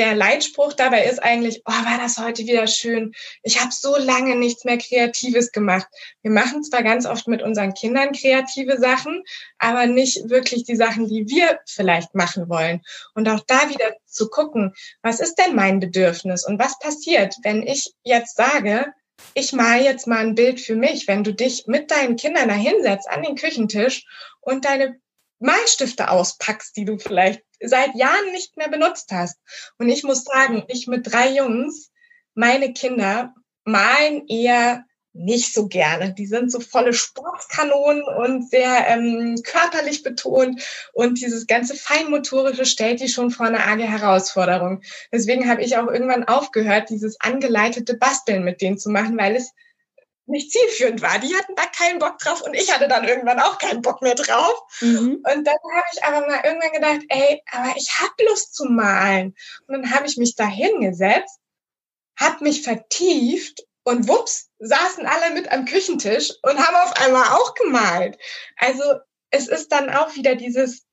Speaker 2: der Leitspruch dabei ist eigentlich, oh, war das heute wieder schön. Ich habe so lange nichts mehr Kreatives gemacht. Wir machen zwar ganz oft mit unseren Kindern kreative Sachen, aber nicht wirklich die Sachen, die wir vielleicht machen wollen. Und auch da wieder zu gucken, was ist denn mein Bedürfnis und was passiert, wenn ich jetzt sage, ich mal jetzt mal ein Bild für mich, wenn du dich mit deinen Kindern da hinsetzt an den Küchentisch und deine Malstifte auspackst, die du vielleicht seit Jahren nicht mehr benutzt hast. Und ich muss sagen, ich mit drei Jungs, meine Kinder malen eher nicht so gerne. Die sind so volle Sportkanonen und sehr ähm, körperlich betont und dieses ganze Feinmotorische stellt die schon vor eine arge Herausforderung. Deswegen habe ich auch irgendwann aufgehört, dieses angeleitete Basteln mit denen zu machen, weil es nicht zielführend war. Die hatten da keinen Bock drauf und ich hatte dann irgendwann auch keinen Bock mehr drauf. Mhm. Und dann habe ich aber mal irgendwann gedacht, ey, aber ich habe Lust zu malen. Und dann habe ich mich da hingesetzt, habe mich vertieft und wups, saßen alle mit am Küchentisch und haben auf einmal auch gemalt. Also es ist dann auch wieder dieses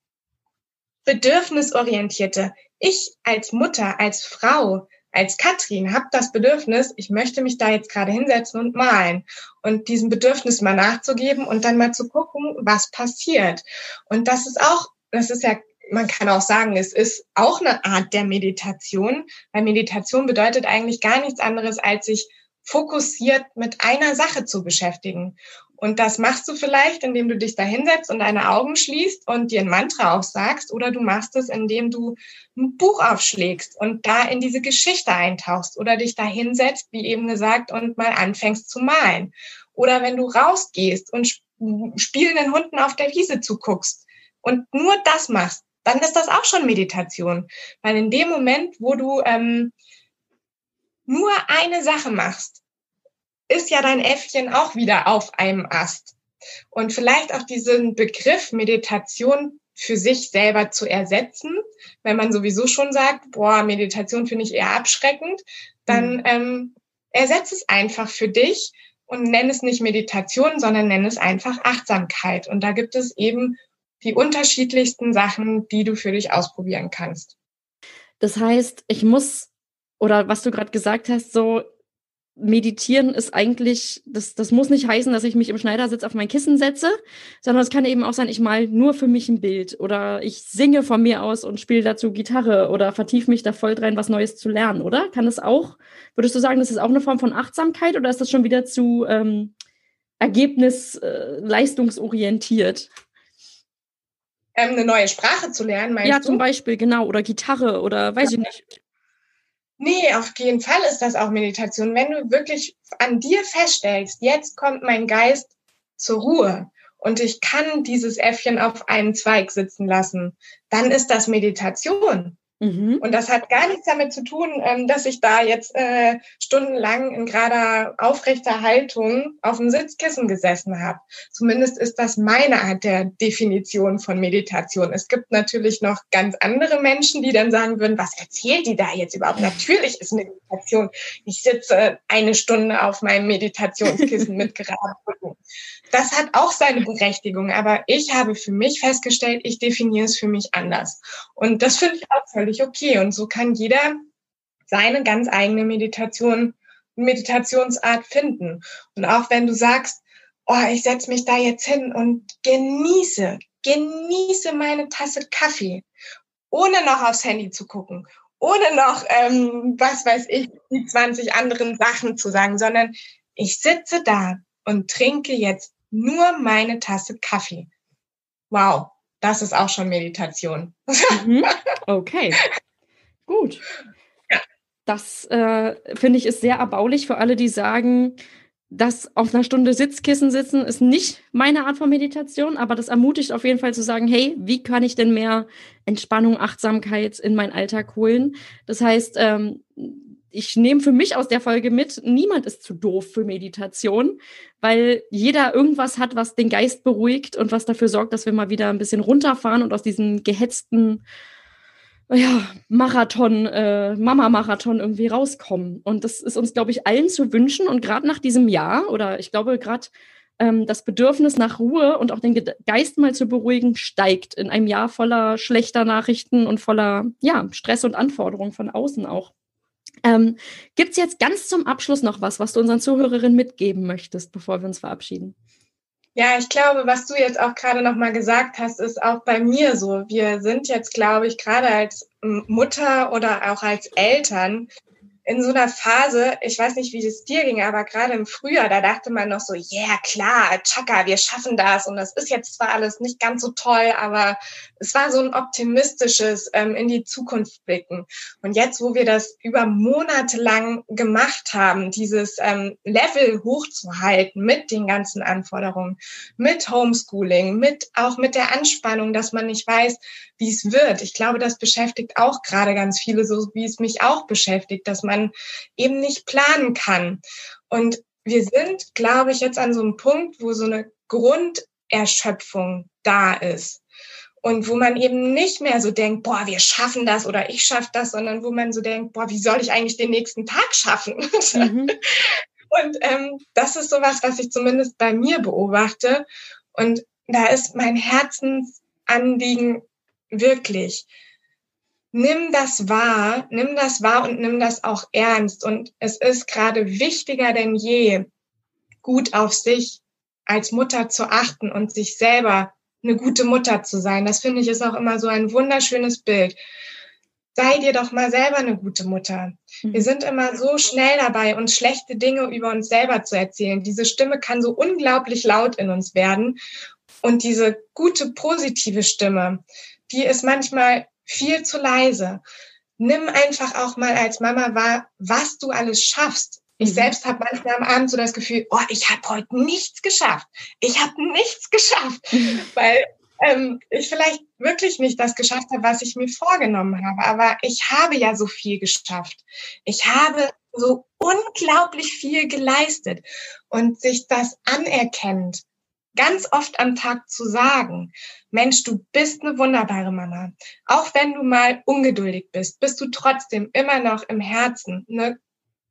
Speaker 2: bedürfnisorientierte. Ich als Mutter, als Frau als Katrin habe das Bedürfnis, ich möchte mich da jetzt gerade hinsetzen und malen und diesem Bedürfnis mal nachzugeben und dann mal zu gucken, was passiert. Und das ist auch, das ist ja, man kann auch sagen, es ist auch eine Art der Meditation, weil Meditation bedeutet eigentlich gar nichts anderes, als sich fokussiert mit einer Sache zu beschäftigen. Und das machst du vielleicht, indem du dich da hinsetzt und deine Augen schließt und dir ein Mantra aufsagst, oder du machst es, indem du ein Buch aufschlägst und da in diese Geschichte eintauchst oder dich da hinsetzt, wie eben gesagt, und mal anfängst zu malen. Oder wenn du rausgehst und spielenden Hunden auf der Wiese zuguckst und nur das machst, dann ist das auch schon Meditation. Weil in dem Moment, wo du ähm, nur eine Sache machst, ist ja dein Äffchen auch wieder auf einem Ast. Und vielleicht auch diesen Begriff Meditation für sich selber zu ersetzen, wenn man sowieso schon sagt, boah, Meditation finde ich eher abschreckend, dann mhm. ähm, ersetze es einfach für dich und nenn es nicht Meditation, sondern nenn es einfach Achtsamkeit. Und da gibt es eben die unterschiedlichsten Sachen, die du für dich ausprobieren kannst.
Speaker 1: Das heißt, ich muss, oder was du gerade gesagt hast, so Meditieren ist eigentlich, das, das muss nicht heißen, dass ich mich im Schneidersitz auf mein Kissen setze, sondern es kann eben auch sein, ich mal nur für mich ein Bild oder ich singe von mir aus und spiele dazu Gitarre oder vertiefe mich da voll rein, was Neues zu lernen, oder? Kann es auch, würdest du sagen, das ist auch eine Form von Achtsamkeit oder ist das schon wieder zu ähm, Ergebnis äh, leistungsorientiert?
Speaker 2: Ähm, eine neue Sprache zu lernen, meinst
Speaker 1: ja,
Speaker 2: du?
Speaker 1: Ja, zum Beispiel, genau, oder Gitarre oder weiß ja. ich nicht
Speaker 2: Nee, auf jeden Fall ist das auch Meditation. Wenn du wirklich an dir feststellst, jetzt kommt mein Geist zur Ruhe und ich kann dieses Äffchen auf einen Zweig sitzen lassen, dann ist das Meditation. Mhm. Und das hat gar nichts damit zu tun, ähm, dass ich da jetzt äh, stundenlang in gerader aufrechter Haltung auf dem Sitzkissen gesessen habe. Zumindest ist das meine Art der Definition von Meditation. Es gibt natürlich noch ganz andere Menschen, die dann sagen würden, was erzählt die da jetzt überhaupt? Natürlich ist Meditation. Ich sitze eine Stunde auf meinem Meditationskissen mit geraden Rücken. Das hat auch seine Berechtigung, aber ich habe für mich festgestellt, ich definiere es für mich anders. Und das finde ich auch völlig okay. Und so kann jeder seine ganz eigene Meditation, Meditationsart finden. Und auch wenn du sagst, oh, ich setze mich da jetzt hin und genieße, genieße meine Tasse Kaffee, ohne noch aufs Handy zu gucken, ohne noch, ähm, was weiß ich, die 20 anderen Sachen zu sagen, sondern ich sitze da und trinke jetzt nur meine Tasse Kaffee. Wow, das ist auch schon Meditation.
Speaker 1: Mhm. Okay, gut. Das äh, finde ich ist sehr erbaulich für alle, die sagen, dass auf einer Stunde Sitzkissen sitzen ist nicht meine Art von Meditation, aber das ermutigt auf jeden Fall zu sagen, hey, wie kann ich denn mehr Entspannung, Achtsamkeit in meinen Alltag holen? Das heißt, ähm, ich nehme für mich aus der Folge mit, niemand ist zu doof für Meditation, weil jeder irgendwas hat, was den Geist beruhigt und was dafür sorgt, dass wir mal wieder ein bisschen runterfahren und aus diesem gehetzten ja, Marathon, äh, Mama-Marathon irgendwie rauskommen. Und das ist uns, glaube ich, allen zu wünschen. Und gerade nach diesem Jahr, oder ich glaube, gerade ähm, das Bedürfnis nach Ruhe und auch den Geist mal zu beruhigen, steigt in einem Jahr voller schlechter Nachrichten und voller ja, Stress und Anforderungen von außen auch. Ähm, Gibt es jetzt ganz zum Abschluss noch was, was du unseren Zuhörerinnen mitgeben möchtest, bevor wir uns verabschieden?
Speaker 2: Ja, ich glaube, was du jetzt auch gerade nochmal gesagt hast, ist auch bei mir so. Wir sind jetzt, glaube ich, gerade als Mutter oder auch als Eltern in so einer Phase, ich weiß nicht, wie es dir ging, aber gerade im Frühjahr, da dachte man noch so, ja yeah, klar, Chaka, wir schaffen das und das ist jetzt zwar alles nicht ganz so toll, aber es war so ein optimistisches ähm, in die Zukunft blicken. Und jetzt, wo wir das über Monate lang gemacht haben, dieses ähm, Level hochzuhalten mit den ganzen Anforderungen, mit Homeschooling, mit auch mit der Anspannung, dass man nicht weiß, wie es wird. Ich glaube, das beschäftigt auch gerade ganz viele, so wie es mich auch beschäftigt, dass man eben nicht planen kann. Und wir sind, glaube ich, jetzt an so einem Punkt, wo so eine Grunderschöpfung da ist. Und wo man eben nicht mehr so denkt, boah, wir schaffen das oder ich schaffe das, sondern wo man so denkt, boah, wie soll ich eigentlich den nächsten Tag schaffen? Mhm. Und ähm, das ist sowas, was ich zumindest bei mir beobachte. Und da ist mein Herzensanliegen wirklich, nimm das wahr, nimm das wahr und nimm das auch ernst. Und es ist gerade wichtiger denn je, gut auf sich als Mutter zu achten und sich selber eine gute Mutter zu sein. Das finde ich ist auch immer so ein wunderschönes Bild. Sei dir doch mal selber eine gute Mutter. Wir mhm. sind immer so schnell dabei, uns schlechte Dinge über uns selber zu erzählen. Diese Stimme kann so unglaublich laut in uns werden. Und diese gute, positive Stimme, die ist manchmal viel zu leise. Nimm einfach auch mal als Mama wahr, was du alles schaffst. Ich mhm. selbst habe manchmal am Abend so das Gefühl, oh, ich habe heute nichts geschafft. Ich habe nichts geschafft, weil ähm, ich vielleicht wirklich nicht das geschafft habe, was ich mir vorgenommen habe. Aber ich habe ja so viel geschafft. Ich habe so unglaublich viel geleistet und sich das anerkennt ganz oft am Tag zu sagen, Mensch, du bist eine wunderbare Mama. Auch wenn du mal ungeduldig bist, bist du trotzdem immer noch im Herzen eine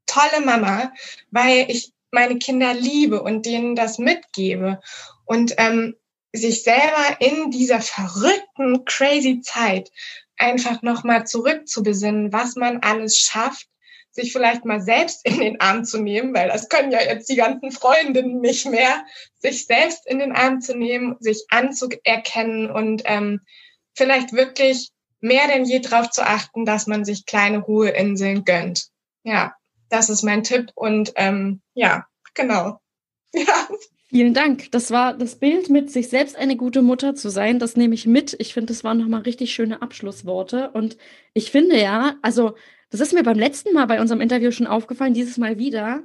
Speaker 2: tolle Mama, weil ich meine Kinder liebe und denen das mitgebe. Und ähm, sich selber in dieser verrückten, crazy Zeit einfach nochmal zurückzubesinnen, was man alles schafft sich vielleicht mal selbst in den Arm zu nehmen, weil das können ja jetzt die ganzen Freundinnen nicht mehr, sich selbst in den Arm zu nehmen, sich anzuerkennen und ähm, vielleicht wirklich mehr denn je darauf zu achten, dass man sich kleine Ruheinseln gönnt. Ja, das ist mein Tipp und ähm, ja, genau.
Speaker 1: Ja. Vielen Dank. Das war das Bild mit sich selbst eine gute Mutter zu sein. Das nehme ich mit. Ich finde, das waren nochmal richtig schöne Abschlussworte. Und ich finde ja, also das ist mir beim letzten Mal bei unserem Interview schon aufgefallen, dieses Mal wieder.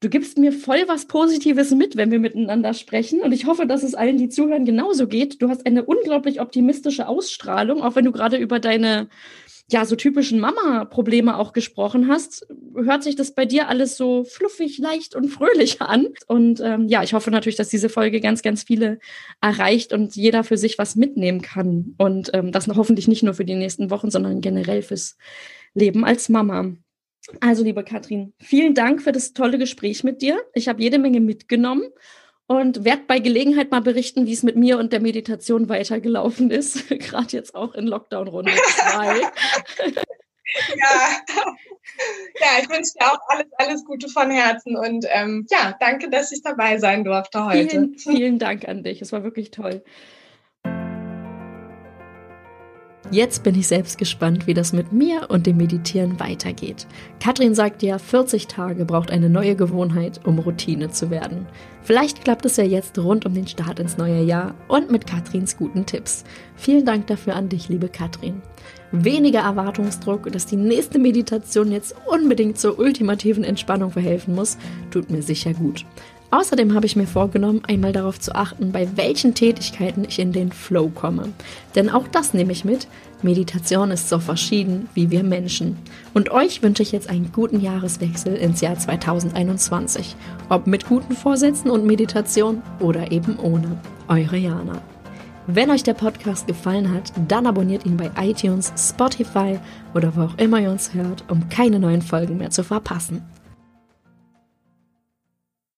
Speaker 1: Du gibst mir voll was Positives mit, wenn wir miteinander sprechen. Und ich hoffe, dass es allen, die zuhören, genauso geht. Du hast eine unglaublich optimistische Ausstrahlung, auch wenn du gerade über deine ja, so typischen Mama-Probleme auch gesprochen hast, hört sich das bei dir alles so fluffig, leicht und fröhlich an. Und ähm, ja, ich hoffe natürlich, dass diese Folge ganz, ganz viele erreicht und jeder für sich was mitnehmen kann. Und ähm, das hoffentlich nicht nur für die nächsten Wochen, sondern generell fürs Leben als Mama. Also, liebe Katrin, vielen Dank für das tolle Gespräch mit dir. Ich habe jede Menge mitgenommen und werde bei Gelegenheit mal berichten, wie es mit mir und der Meditation weitergelaufen ist. Gerade jetzt auch in Lockdown Runde 2.
Speaker 2: ja. ja, ich wünsche dir auch alles, alles Gute von Herzen und ähm, ja, danke, dass ich dabei sein durfte heute.
Speaker 1: Vielen, vielen Dank an dich. Es war wirklich toll. Jetzt bin ich selbst gespannt, wie das mit mir und dem Meditieren weitergeht. Katrin sagt ja, 40 Tage braucht eine neue Gewohnheit, um Routine zu werden. Vielleicht klappt es ja jetzt rund um den Start ins neue Jahr und mit Katrins guten Tipps. Vielen Dank dafür an dich, liebe Katrin. Weniger Erwartungsdruck, dass die nächste Meditation jetzt unbedingt zur ultimativen Entspannung verhelfen muss, tut mir sicher gut. Außerdem habe ich mir vorgenommen, einmal darauf zu achten, bei welchen Tätigkeiten ich in den Flow komme. Denn auch das nehme ich mit. Meditation ist so verschieden wie wir Menschen. Und euch wünsche ich jetzt einen guten Jahreswechsel ins Jahr 2021. Ob mit guten Vorsätzen und Meditation oder eben ohne. Eure Jana. Wenn euch der Podcast gefallen hat, dann abonniert ihn bei iTunes, Spotify oder wo auch immer ihr uns hört, um keine neuen Folgen mehr zu verpassen.